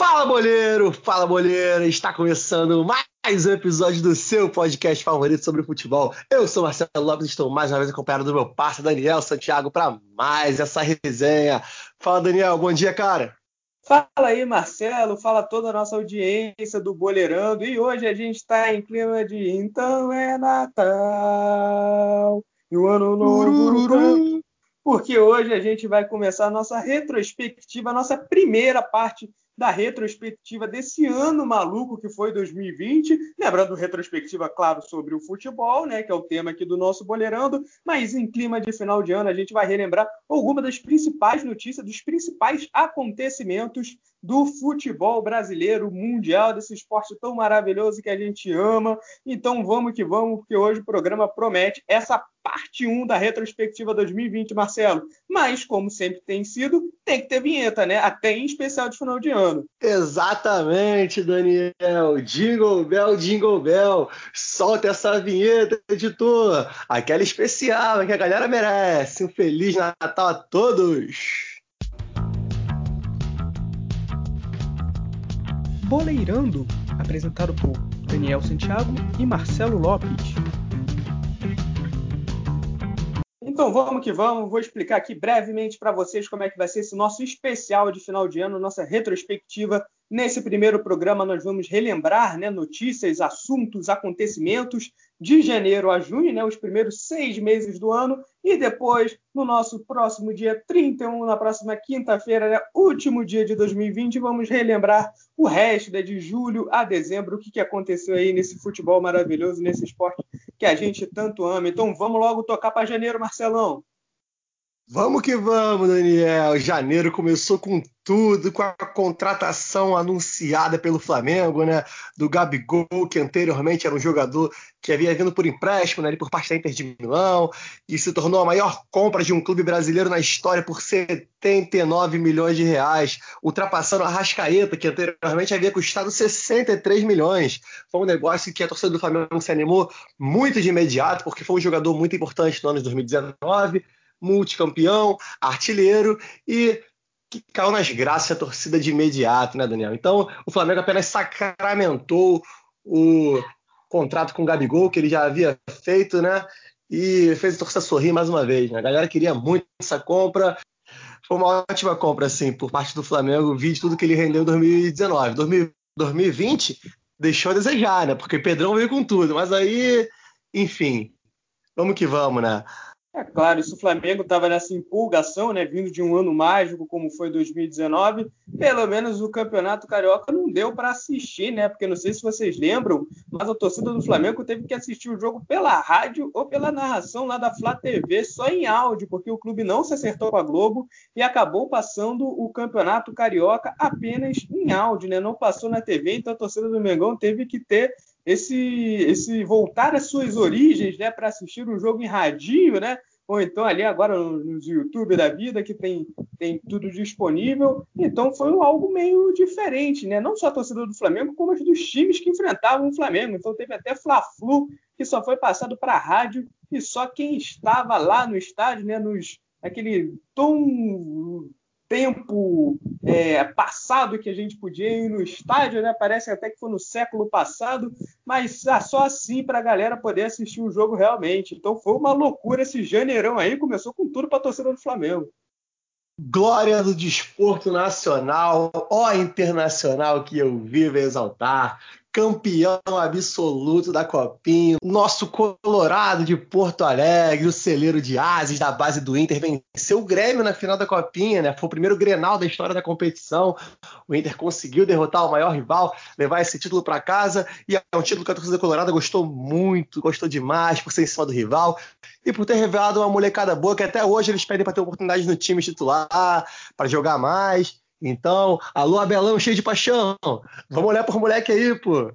Fala, boleiro! Fala, boleiro! Está começando mais um episódio do seu podcast favorito sobre futebol. Eu sou Marcelo Lopes e estou mais uma vez acompanhado do meu parceiro Daniel Santiago para mais essa resenha. Fala, Daniel, bom dia, cara! Fala aí, Marcelo, fala toda a nossa audiência do Boleirando. E hoje a gente está em clima de Então é Natal e o Ano Novo. Porque hoje a gente vai começar a nossa retrospectiva, a nossa primeira parte da retrospectiva desse ano maluco que foi 2020. Lembrando, retrospectiva, claro, sobre o futebol, né, que é o tema aqui do nosso Boleirando, mas em clima de final de ano a gente vai relembrar algumas das principais notícias, dos principais acontecimentos do futebol brasileiro, mundial, desse esporte tão maravilhoso que a gente ama. Então vamos que vamos, porque hoje o programa promete essa parte 1 da retrospectiva 2020, Marcelo. Mas, como sempre tem sido, tem que ter vinheta, né? Até em especial de final de ano. Exatamente, Daniel. Jingle Bell, Jingle Bell. Solta essa vinheta, editor. Aquela especial que a galera merece. Um Feliz Natal a todos. Boleirando, apresentado por Daniel Santiago e Marcelo Lopes. Então vamos que vamos, vou explicar aqui brevemente para vocês como é que vai ser esse nosso especial de final de ano, nossa retrospectiva. Nesse primeiro programa nós vamos relembrar né, notícias, assuntos, acontecimentos de janeiro a junho, né, os primeiros seis meses do ano, e depois, no nosso próximo dia 31, na próxima quinta-feira, né, último dia de 2020, vamos relembrar o resto né, de julho a dezembro, o que, que aconteceu aí nesse futebol maravilhoso, nesse esporte que a gente tanto ama. Então vamos logo tocar para janeiro, Marcelão. Vamos que vamos, Daniel. Janeiro começou com tudo, com a contratação anunciada pelo Flamengo, né? Do Gabigol, que anteriormente era um jogador que havia vindo por empréstimo, né? por parte da Inter de Milão, e se tornou a maior compra de um clube brasileiro na história por 79 milhões de reais, ultrapassando a Rascaeta, que anteriormente havia custado 63 milhões. Foi um negócio que a torcida do Flamengo se animou muito de imediato, porque foi um jogador muito importante no ano de 2019 multicampeão, artilheiro e que caiu nas graças da torcida de imediato, né, Daniel? Então, o Flamengo apenas sacramentou o contrato com o Gabigol, que ele já havia feito, né? E fez a torcida sorrir mais uma vez, né? A galera queria muito essa compra. Foi uma ótima compra, assim, por parte do Flamengo, vi tudo que ele rendeu em 2019. 2020 deixou a desejar, né? Porque Pedrão veio com tudo, mas aí, enfim, vamos que vamos, né? É claro, se o Flamengo estava nessa empolgação, né, vindo de um ano mágico como foi 2019, pelo menos o Campeonato Carioca não deu para assistir, né? Porque não sei se vocês lembram, mas a torcida do Flamengo teve que assistir o jogo pela rádio ou pela narração lá da Flá TV, só em áudio, porque o clube não se acertou com a Globo e acabou passando o Campeonato Carioca apenas em áudio, né? Não passou na TV, então a torcida do Mengão teve que ter esse, esse voltar às suas origens, né, para assistir um jogo em radinho, né? Ou então ali agora nos YouTube da vida que tem, tem tudo disponível. Então foi algo meio diferente, né? Não só a torcida do Flamengo, como as dos times que enfrentavam o Flamengo. Então teve até Fla-Flu que só foi passado para a rádio e só quem estava lá no estádio, né, nos aquele tom tempo é, passado que a gente podia ir no estádio, né? Parece até que foi no século passado, mas ah, só assim para a galera poder assistir o jogo realmente. Então foi uma loucura esse janeirão aí, começou com tudo para a torcida do Flamengo. Glória do desporto nacional, ó internacional que eu vivo exaltar campeão absoluto da Copinha, nosso Colorado de Porto Alegre, o celeiro de Ases da base do Inter, venceu o Grêmio na final da Copinha, né? Foi o primeiro Grenal da história da competição. O Inter conseguiu derrotar o maior rival, levar esse título para casa e é um título que a torcida colorada gostou muito, gostou demais por ser em cima do rival e por ter revelado uma molecada boa que até hoje eles pedem para ter oportunidade no time titular, para jogar mais. Então, alô Abelão cheio de paixão. Vamos olhar por moleque aí, pô.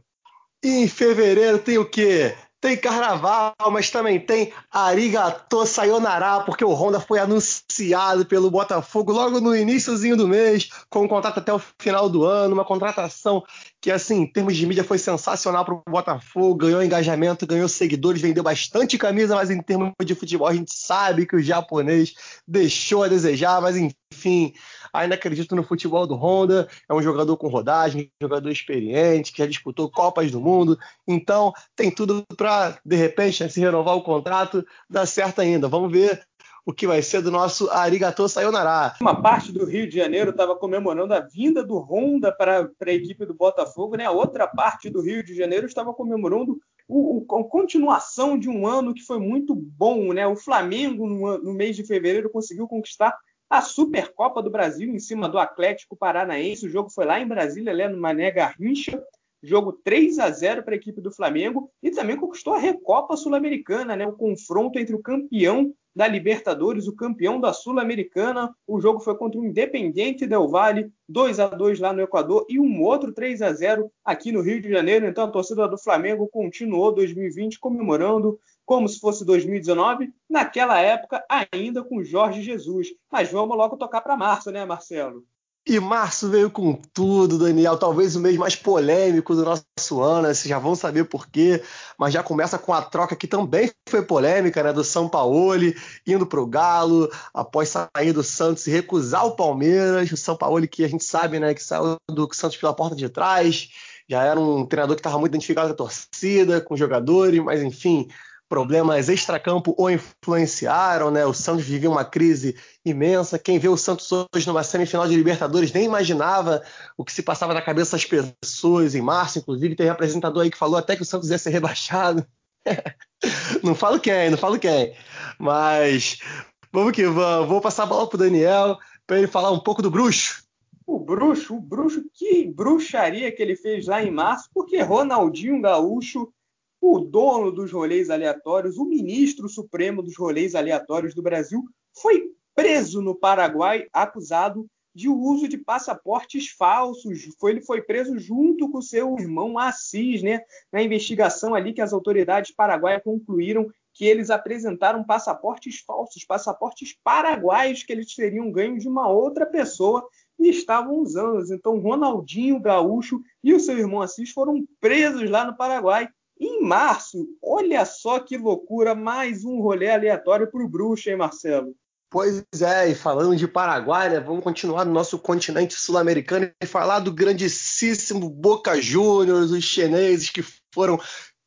Em fevereiro tem o quê? Tem carnaval, mas também tem Arigato Sayonara, porque o Honda foi anunciado pelo Botafogo logo no iníciozinho do mês, com um contrato até o final do ano, uma contratação que assim, em termos de mídia foi sensacional para o Botafogo, ganhou engajamento, ganhou seguidores, vendeu bastante camisa, mas em termos de futebol a gente sabe que o japonês deixou a desejar, mas enfim, ainda acredito no futebol do Honda, é um jogador com rodagem, jogador experiente, que já disputou Copas do Mundo, então tem tudo para, de repente, se renovar o contrato, dar certo ainda. Vamos ver o que vai ser do nosso Arigato Sayonara. Uma parte do Rio de Janeiro estava comemorando a vinda do Honda para a equipe do Botafogo, né? A outra parte do Rio de Janeiro estava comemorando o, o, a continuação de um ano que foi muito bom, né? O Flamengo, no, no mês de fevereiro, conseguiu conquistar a Supercopa do Brasil em cima do Atlético Paranaense. O jogo foi lá em Brasília, né, no Mané Garrincha. Jogo 3 a 0 para a equipe do Flamengo e também conquistou a Recopa Sul-Americana, né? O confronto entre o campeão da Libertadores, o campeão da Sul-Americana. O jogo foi contra o Independiente Del Valle, 2 a 2 lá no Equador e um outro 3 a 0 aqui no Rio de Janeiro. Então a torcida do Flamengo continuou 2020 comemorando como se fosse 2019, naquela época ainda com Jorge Jesus. Mas vamos logo tocar para março, né, Marcelo? E março veio com tudo, Daniel. Talvez o mês mais polêmico do nosso ano, vocês já vão saber por quê. Mas já começa com a troca que também foi polêmica, né? Do São Paulo indo para o Galo, após sair do Santos e recusar o Palmeiras. O São Paulo que a gente sabe, né? Que saiu do Santos pela porta de trás. Já era um treinador que estava muito identificado com a torcida, com os jogadores, mas enfim, problemas extracampo o influenciaram, né? O Santos vivia uma crise imensa. Quem vê o Santos hoje numa semifinal de Libertadores nem imaginava o que se passava na cabeça das pessoas em março, inclusive tem um apresentador aí que falou até que o Santos ia ser rebaixado. não falo quem, não falo quem. Mas vamos que vamos. Vou passar a bola pro Daniel para ele falar um pouco do bruxo. O bruxo, o bruxo, que bruxaria que ele fez lá em março, porque Ronaldinho Gaúcho o dono dos rolês aleatórios, o ministro supremo dos rolês aleatórios do Brasil, foi preso no Paraguai acusado de uso de passaportes falsos. Foi, ele foi preso junto com seu irmão Assis, né? Na investigação ali que as autoridades paraguaias concluíram que eles apresentaram passaportes falsos, passaportes paraguaios que eles teriam ganho de uma outra pessoa e estavam usando. Então, Ronaldinho Gaúcho e o seu irmão Assis foram presos lá no Paraguai em março, olha só que loucura, mais um rolê aleatório para o bruxo, hein, Marcelo? Pois é, e falando de Paraguai, né, vamos continuar no nosso continente sul-americano e falar do grandíssimo Boca Juniors, os chineses que foram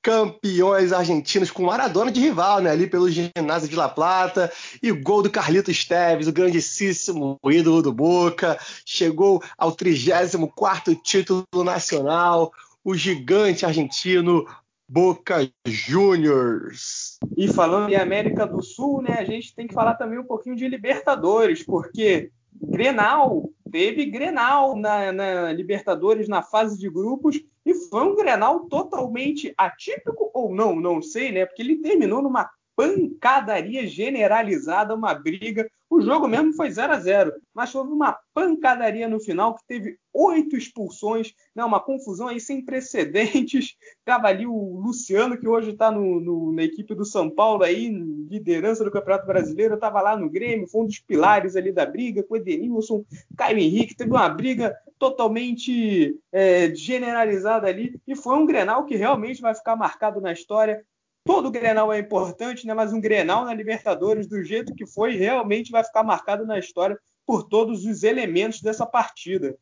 campeões argentinos com Maradona de rival, né? Ali pelo ginásio de La Plata. E o gol do Carlitos Teves, o grandíssimo ídolo do Boca. Chegou ao 34 título nacional. O gigante argentino Boca Juniors. E falando em América do Sul, né, a gente tem que falar também um pouquinho de Libertadores, porque Grenal, teve Grenal na, na, Libertadores na fase de grupos e foi um Grenal totalmente atípico ou não, não sei, né? Porque ele terminou numa pancadaria generalizada, uma briga. O jogo mesmo foi 0 a 0 mas houve uma pancadaria no final que teve oito expulsões, né, uma confusão aí sem precedentes. Tava ali o Luciano, que hoje está na equipe do São Paulo, aí, liderança do Campeonato Brasileiro, estava lá no Grêmio, foi um dos pilares ali da briga, com o Edenilson, Caio Henrique, teve uma briga totalmente é, generalizada ali, e foi um Grenal que realmente vai ficar marcado na história todo Grenal é importante, né? mas um Grenal na Libertadores, do jeito que foi, realmente vai ficar marcado na história por todos os elementos dessa partida.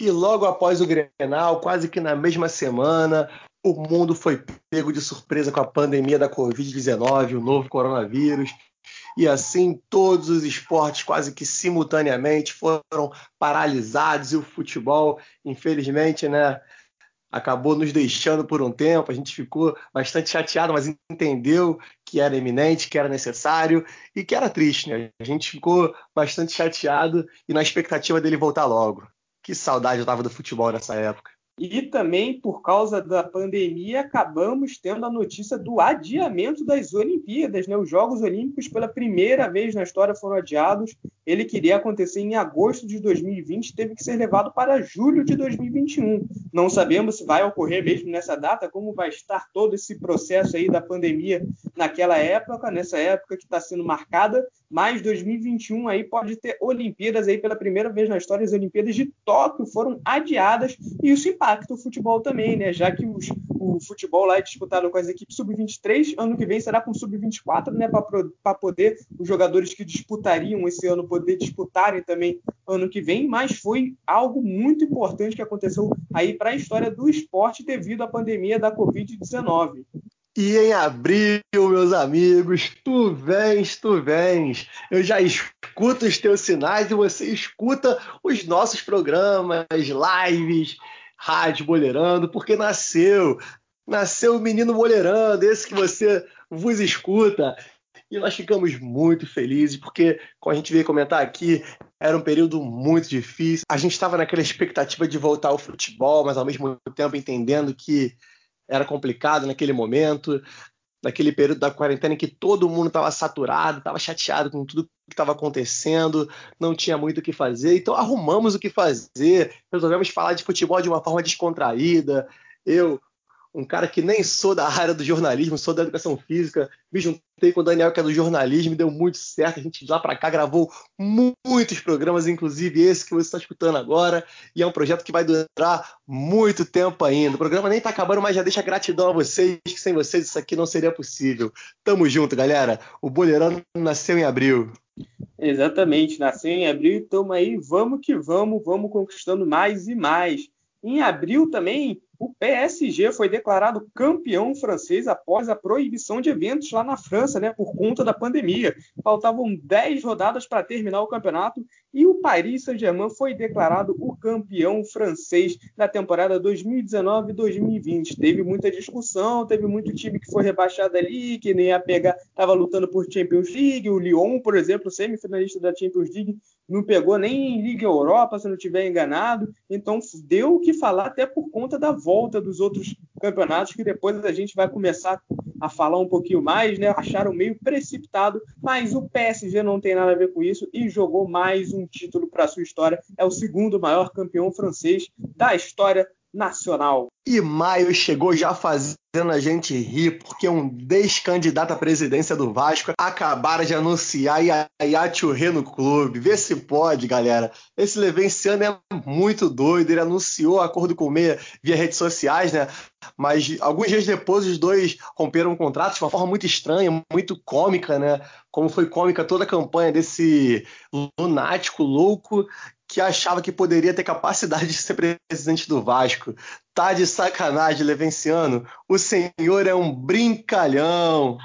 E logo após o Grenal, quase que na mesma semana, o mundo foi pego de surpresa com a pandemia da Covid-19, o novo coronavírus. E assim, todos os esportes quase que simultaneamente foram paralisados e o futebol, infelizmente, né, acabou nos deixando por um tempo, a gente ficou bastante chateado, mas entendeu que era eminente, que era necessário e que era triste, né? A gente ficou bastante chateado e na expectativa dele voltar logo. Que saudade eu tava do futebol nessa época. E também, por causa da pandemia, acabamos tendo a notícia do adiamento das Olimpíadas. Né? Os Jogos Olímpicos, pela primeira vez na história, foram adiados. Ele queria acontecer em agosto de 2020, teve que ser levado para julho de 2021. Não sabemos se vai ocorrer mesmo nessa data, como vai estar todo esse processo aí da pandemia naquela época, nessa época que está sendo marcada, mas 2021 aí pode ter Olimpíadas aí pela primeira vez na história, as Olimpíadas de Tóquio foram adiadas e isso impacta o futebol também, né? Já que os, o futebol lá é disputado com as equipes sub-23, ano que vem será com sub-24, né? Para poder os jogadores que disputariam esse ano poder disputarem também ano que vem, mas foi algo muito importante que aconteceu aí para a história do esporte devido à pandemia da Covid-19. E em abril, meus amigos, tu vens, tu vens. Eu já escuto os teus sinais e você escuta os nossos programas, lives, rádio boleirando, porque nasceu. Nasceu o menino boleirando, esse que você vos escuta. E nós ficamos muito felizes, porque, como a gente veio comentar aqui, era um período muito difícil. A gente estava naquela expectativa de voltar ao futebol, mas ao mesmo tempo entendendo que era complicado naquele momento, naquele período da quarentena em que todo mundo estava saturado, estava chateado com tudo que estava acontecendo, não tinha muito o que fazer. Então arrumamos o que fazer, resolvemos falar de futebol de uma forma descontraída. Eu, um cara que nem sou da área do jornalismo, sou da educação física, me juntei com o Daniel, que é do jornalismo, deu muito certo. A gente de lá para cá gravou muitos programas, inclusive esse que você está escutando agora, e é um projeto que vai durar muito tempo ainda. O programa nem está acabando, mas já deixa gratidão a vocês, que sem vocês isso aqui não seria possível. Tamo junto, galera. O Boleirão nasceu em abril. Exatamente, nasceu em abril, estamos aí, vamos que vamos, vamos conquistando mais e mais. Em abril também o PSG foi declarado campeão francês após a proibição de eventos lá na França, né, por conta da pandemia. Faltavam 10 rodadas para terminar o campeonato e o Paris Saint-Germain foi declarado o campeão francês da temporada 2019-2020. Teve muita discussão, teve muito time que foi rebaixado ali, que nem ia pegar, estava lutando por Champions League. O Lyon, por exemplo, semifinalista da Champions League, não pegou nem Liga Europa, se não estiver enganado. Então deu o que falar até por conta da volta dos outros campeonatos, que depois a gente vai começar a falar um pouquinho mais, né? Acharam meio precipitado, mas o PSG não tem nada a ver com isso e jogou mais um título para sua história. É o segundo maior campeão francês da história nacional. E maio chegou já fazendo a gente rir, porque um descandidato à presidência do Vasco acabaram de anunciar Yaya Churré no clube. Vê se pode, galera. Esse Levenciano é muito doido. Ele anunciou acordo com o Meia via redes sociais, né? Mas alguns dias depois os dois romperam um contrato de uma forma muito estranha, muito cômica, né? Como foi cômica toda a campanha desse lunático louco que achava que poderia ter capacidade de ser presidente do Vasco. Tá de sacanagem, Levenciano. O senhor é um brincalhão.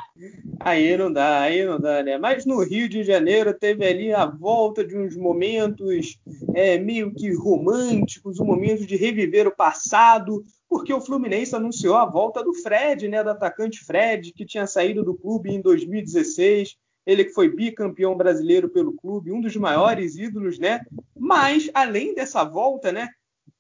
Aí não dá, aí não dá, né? Mas no Rio de Janeiro teve ali a volta de uns momentos é, meio que românticos, um momento de reviver o passado, porque o Fluminense anunciou a volta do Fred, né? Do atacante Fred, que tinha saído do clube em 2016 ele que foi bicampeão brasileiro pelo clube, um dos maiores ídolos, né? Mas, além dessa volta, né,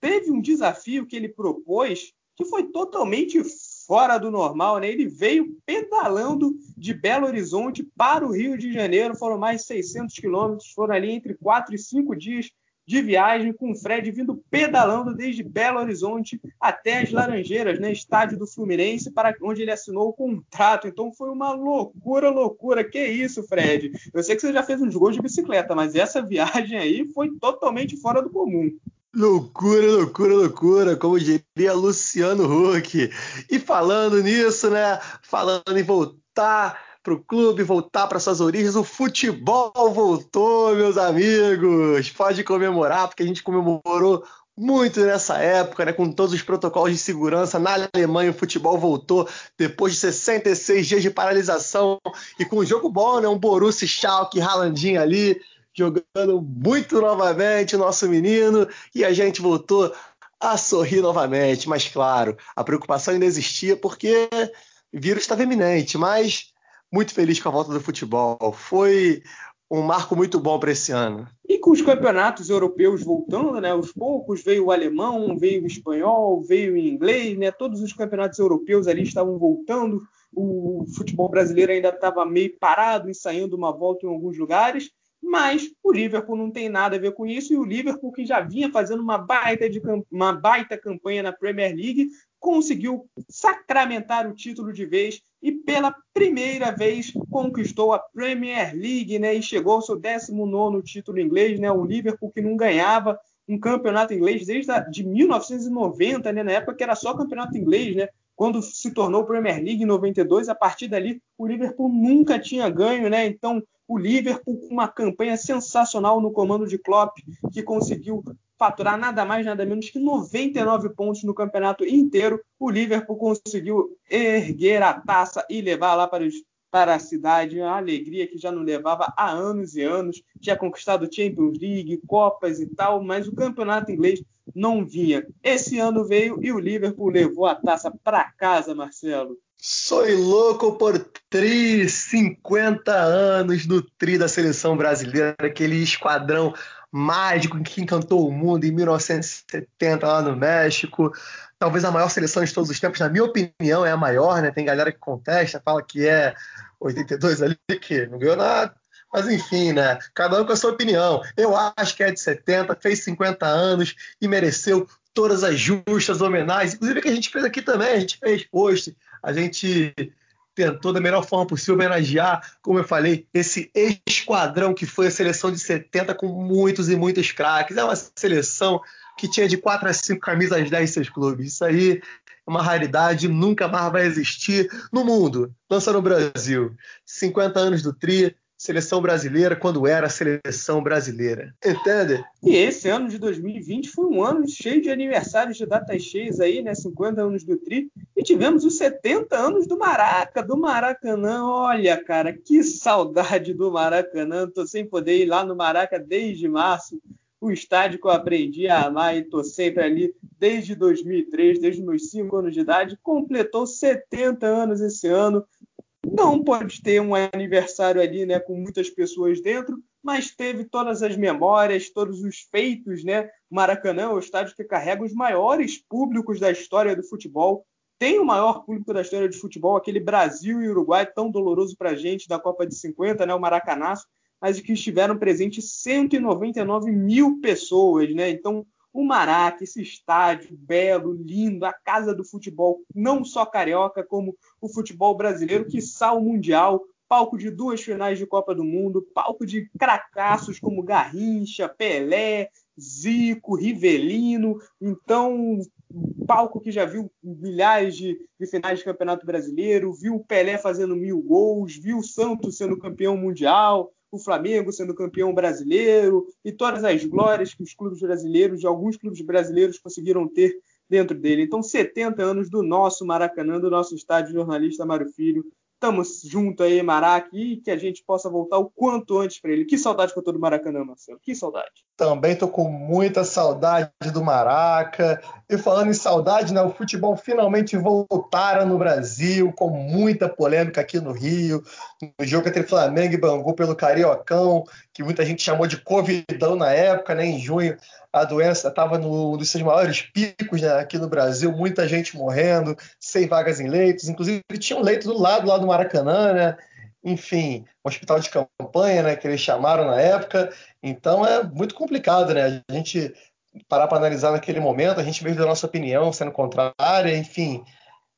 teve um desafio que ele propôs que foi totalmente fora do normal, né? Ele veio pedalando de Belo Horizonte para o Rio de Janeiro, foram mais 600 quilômetros, foram ali entre 4 e 5 dias de viagem com o Fred vindo pedalando desde Belo Horizonte até as Laranjeiras, né, estádio do Fluminense, para onde ele assinou o contrato. Então foi uma loucura, loucura. Que isso, Fred? Eu sei que você já fez uns gols de bicicleta, mas essa viagem aí foi totalmente fora do comum. Loucura, loucura, loucura, como diria Luciano Huck. E falando nisso, né? Falando em voltar o clube, voltar para suas origens. O futebol voltou, meus amigos. Pode comemorar, porque a gente comemorou muito nessa época, né, com todos os protocolos de segurança. Na Alemanha, o futebol voltou depois de 66 dias de paralisação e com um jogo bom, né, um Borussia Schalke, Haalandinho ali, jogando muito novamente, nosso menino, e a gente voltou a sorrir novamente. Mas, claro, a preocupação ainda existia porque o vírus estava iminente, mas muito feliz com a volta do futebol. Foi um marco muito bom para esse ano. E com os campeonatos europeus voltando, né? Aos poucos veio o alemão, veio o espanhol, veio o inglês, né? Todos os campeonatos europeus ali estavam voltando. O futebol brasileiro ainda estava meio parado, ensaiando uma volta em alguns lugares. mas o Liverpool não tem nada a ver com isso, e o Liverpool, que já vinha fazendo uma baita, de, uma baita campanha na Premier League, conseguiu sacramentar o título de vez e pela primeira vez conquistou a Premier League, né? E chegou ao seu 19 título inglês, né? O Liverpool que não ganhava um campeonato inglês desde a, de 1990, né? Na época que era só campeonato inglês, né? Quando se tornou Premier League em 92, a partir dali o Liverpool nunca tinha ganho, né? Então o Liverpool com uma campanha sensacional no comando de Klopp, que conseguiu faturar nada mais, nada menos que 99 pontos no campeonato inteiro. O Liverpool conseguiu erguer a taça e levar lá para, os, para a cidade, uma alegria que já não levava há anos e anos. Tinha conquistado Champions League, Copas e tal, mas o campeonato inglês não vinha. Esse ano veio e o Liverpool levou a taça para casa, Marcelo. Sou louco por tri, 50 anos do tri da seleção brasileira, aquele esquadrão mágico que encantou o mundo em 1970 lá no México. Talvez a maior seleção de todos os tempos, na minha opinião, é a maior, né? Tem galera que contesta, fala que é 82 ali, que não ganhou nada. Mas enfim, né? Cada um com a sua opinião. Eu acho que é de 70, fez 50 anos e mereceu todas as justas homenagens, inclusive que a gente fez aqui também, a gente fez post a gente tentou da melhor forma possível homenagear, como eu falei, esse esquadrão que foi a seleção de 70 com muitos e muitos craques. É uma seleção que tinha de 4 a 5 camisas 10 em seus clubes. Isso aí é uma raridade, nunca mais vai existir no mundo, lança no Brasil. 50 anos do Tri, seleção brasileira quando era seleção brasileira. Entende? E esse ano de 2020 foi um ano cheio de aniversários de datas cheias aí, né? 50 anos do Tri. E tivemos os 70 anos do Maraca, do Maracanã. Olha, cara, que saudade do Maracanã. Tô sem poder ir lá no Maraca desde março. O estádio que eu aprendi a amar e tô sempre ali desde 2003, desde meus 5 anos de idade. Completou 70 anos esse ano não pode ter um aniversário ali, né, com muitas pessoas dentro, mas teve todas as memórias, todos os feitos, né? Maracanã é o estádio que carrega os maiores públicos da história do futebol. Tem o maior público da história de futebol, aquele Brasil e Uruguai tão doloroso para a gente da Copa de 50, né? O Maracanaço, mas que estiveram presentes 199 mil pessoas, né? Então o Maraca, esse estádio belo, lindo, a casa do futebol, não só carioca, como o futebol brasileiro, que o mundial, palco de duas finais de Copa do Mundo, palco de cracassos como Garrincha, Pelé, Zico, Rivelino, então palco que já viu milhares de, de, finais de campeonato brasileiro, viu o Pelé fazendo mil gols, viu o Santos sendo campeão mundial, o Flamengo sendo campeão brasileiro e todas as glórias que os clubes brasileiros, de alguns clubes brasileiros, conseguiram ter dentro dele. Então, 70 anos do nosso Maracanã, do nosso estádio jornalista Mário Filho, Estamos junto aí, Maraca, e que a gente possa voltar o quanto antes para ele. Que saudade que eu tô do Maracanã, Marcelo. Que saudade. Também tô com muita saudade do Maraca. E falando em saudade, né, o futebol finalmente voltaram no Brasil, com muita polêmica aqui no Rio. No jogo entre Flamengo e Bangu pelo Cariocão, que muita gente chamou de Covidão na época, né, em junho a doença estava no, dos seus maiores picos né, aqui no Brasil, muita gente morrendo, sem vagas em leitos, inclusive tinha um leito do lado lá do Maracanã, né? Enfim, um hospital de campanha, né, que eles chamaram na época. Então é muito complicado, né? A gente parar para analisar naquele momento, a gente veio da nossa opinião sendo contrária, enfim,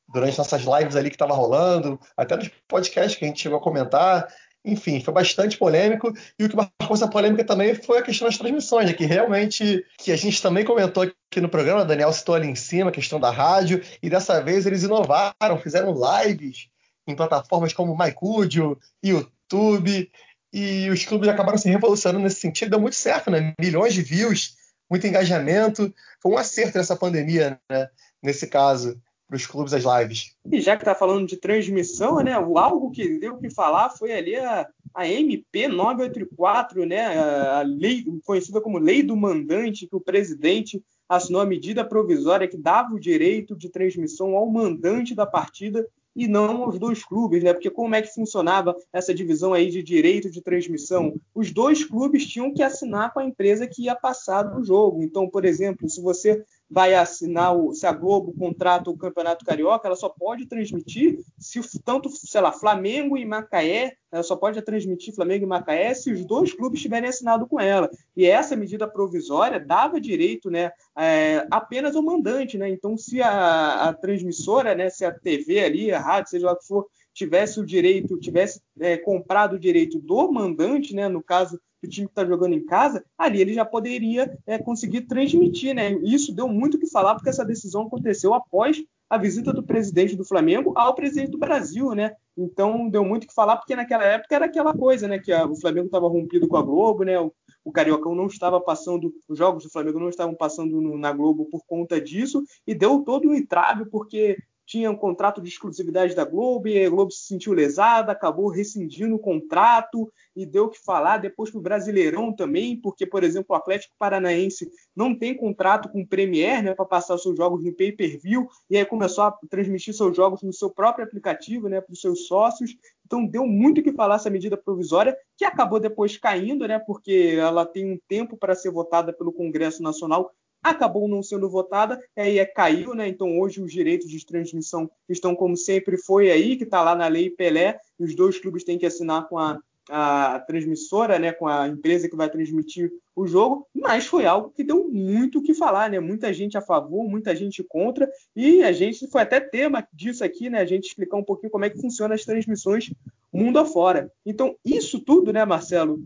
durante nossas lives ali que estava rolando, até nos podcasts que a gente chegou a comentar, enfim, foi bastante polêmico. E o que marcou essa polêmica também foi a questão das transmissões, né, que realmente, que a gente também comentou aqui no programa, Daniel citou ali em cima, a questão da rádio, e dessa vez eles inovaram, fizeram lives em plataformas como MyCudio, YouTube, e os clubes acabaram se revolucionando nesse sentido, deu muito certo, né? Milhões de views, muito engajamento, foi um acerto nessa pandemia, né? Nesse caso para os clubes as lives. E já que está falando de transmissão, né, algo que deu que falar foi ali a, a MP 984, né, a lei conhecida como Lei do Mandante, que o presidente assinou a medida provisória que dava o direito de transmissão ao mandante da partida e não aos dois clubes, né? Porque como é que funcionava essa divisão aí de direito de transmissão? Os dois clubes tinham que assinar com a empresa que ia passar no jogo. Então, por exemplo, se você vai assinar o, se a Globo contrata o Campeonato Carioca, ela só pode transmitir se tanto, sei lá, Flamengo e Macaé, ela só pode transmitir Flamengo e Macaé se os dois clubes tiverem assinado com ela. E essa medida provisória dava direito, né, é, apenas ao mandante, né? Então, se a, a transmissora, né, se a TV ali, a rádio, seja lá o que for, tivesse o direito, tivesse é, comprado o direito do mandante, né, no caso do time que está jogando em casa, ali ele já poderia é, conseguir transmitir, né? Isso deu muito o que falar porque essa decisão aconteceu após a visita do presidente do Flamengo ao presidente do Brasil, né? Então deu muito o que falar porque naquela época era aquela coisa, né? Que a, o Flamengo estava rompido com a Globo, né? O, o Cariocão não estava passando, os jogos do Flamengo não estavam passando no, na Globo por conta disso e deu todo um entrave porque tinha um contrato de exclusividade da Globo e a Globo se sentiu lesada, acabou rescindindo o contrato e deu o que falar depois para o Brasileirão também, porque, por exemplo, o Atlético Paranaense não tem contrato com o Premier né, para passar os seus jogos no pay-per-view e aí começou a transmitir seus jogos no seu próprio aplicativo né, para os seus sócios. Então deu muito o que falar essa medida provisória, que acabou depois caindo, né, porque ela tem um tempo para ser votada pelo Congresso Nacional acabou não sendo votada, aí é, caiu, né? Então hoje os direitos de transmissão estão como sempre foi aí, que está lá na lei Pelé, os dois clubes têm que assinar com a, a transmissora, né, com a empresa que vai transmitir o jogo, mas foi algo que deu muito o que falar, né? Muita gente a favor, muita gente contra, e a gente foi até tema disso aqui, né? A gente explicar um pouquinho como é que funciona as transmissões mundo afora. Então, isso tudo, né, Marcelo?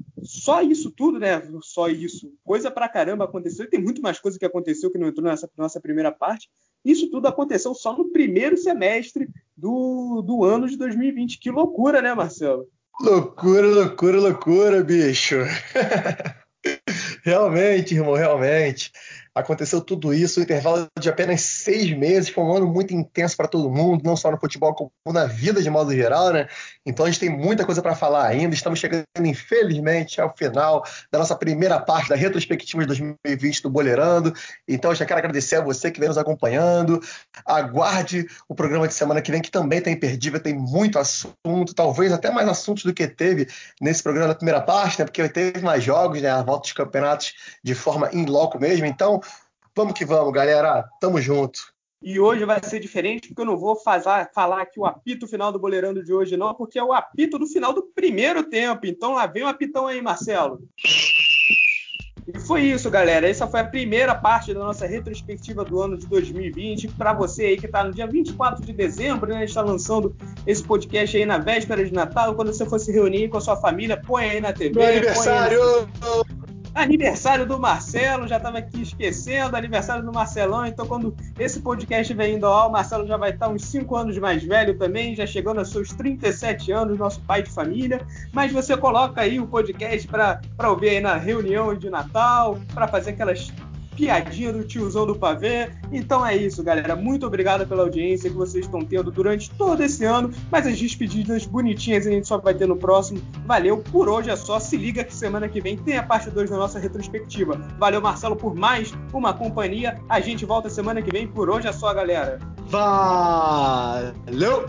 Só isso tudo, né? Só isso. Coisa pra caramba aconteceu, e tem muito mais coisa que aconteceu que não entrou nessa nossa primeira parte. Isso tudo aconteceu só no primeiro semestre do, do ano de 2020. Que loucura, né, Marcelo? Loucura, loucura, loucura, bicho. realmente, irmão, realmente aconteceu tudo isso, um intervalo de apenas seis meses, foi um ano muito intenso para todo mundo, não só no futebol, como na vida de modo geral, né? Então a gente tem muita coisa para falar ainda, estamos chegando, infelizmente, ao final da nossa primeira parte da retrospectiva de 2020 do Boleirando. Então eu já quero agradecer a você que vem nos acompanhando. Aguarde o programa de semana que vem, que também tem imperdível, tem muito assunto, talvez até mais assuntos do que teve nesse programa da primeira parte, né? Porque teve mais jogos, né? A volta dos campeonatos de forma in loco mesmo. Então, Vamos que vamos, galera. Tamo junto. E hoje vai ser diferente, porque eu não vou fazer, falar aqui o apito final do Boleirando de hoje, não, porque é o apito do final do primeiro tempo. Então lá vem o apitão aí, Marcelo. E foi isso, galera. Essa foi a primeira parte da nossa retrospectiva do ano de 2020. Para você aí que está no dia 24 de dezembro, né? A gente está lançando esse podcast aí na véspera de Natal. Quando você for se reunir com a sua família, põe aí na TV. Meu aniversário! Aniversário do Marcelo, já estava aqui esquecendo, aniversário do Marcelão. Então, quando esse podcast vem indo ao, o Marcelo já vai estar uns 5 anos mais velho também, já chegando aos seus 37 anos, nosso pai de família. Mas você coloca aí o podcast para ouvir aí na reunião de Natal, para fazer aquelas piadinha do tiozão do pavê. Então é isso, galera. Muito obrigado pela audiência que vocês estão tendo durante todo esse ano. Mas as despedidas bonitinhas a gente só vai ter no próximo. Valeu, por hoje é só. Se liga que semana que vem tem a parte 2 da nossa retrospectiva. Valeu, Marcelo, por mais uma companhia. A gente volta semana que vem. Por hoje é só, galera. Valeu!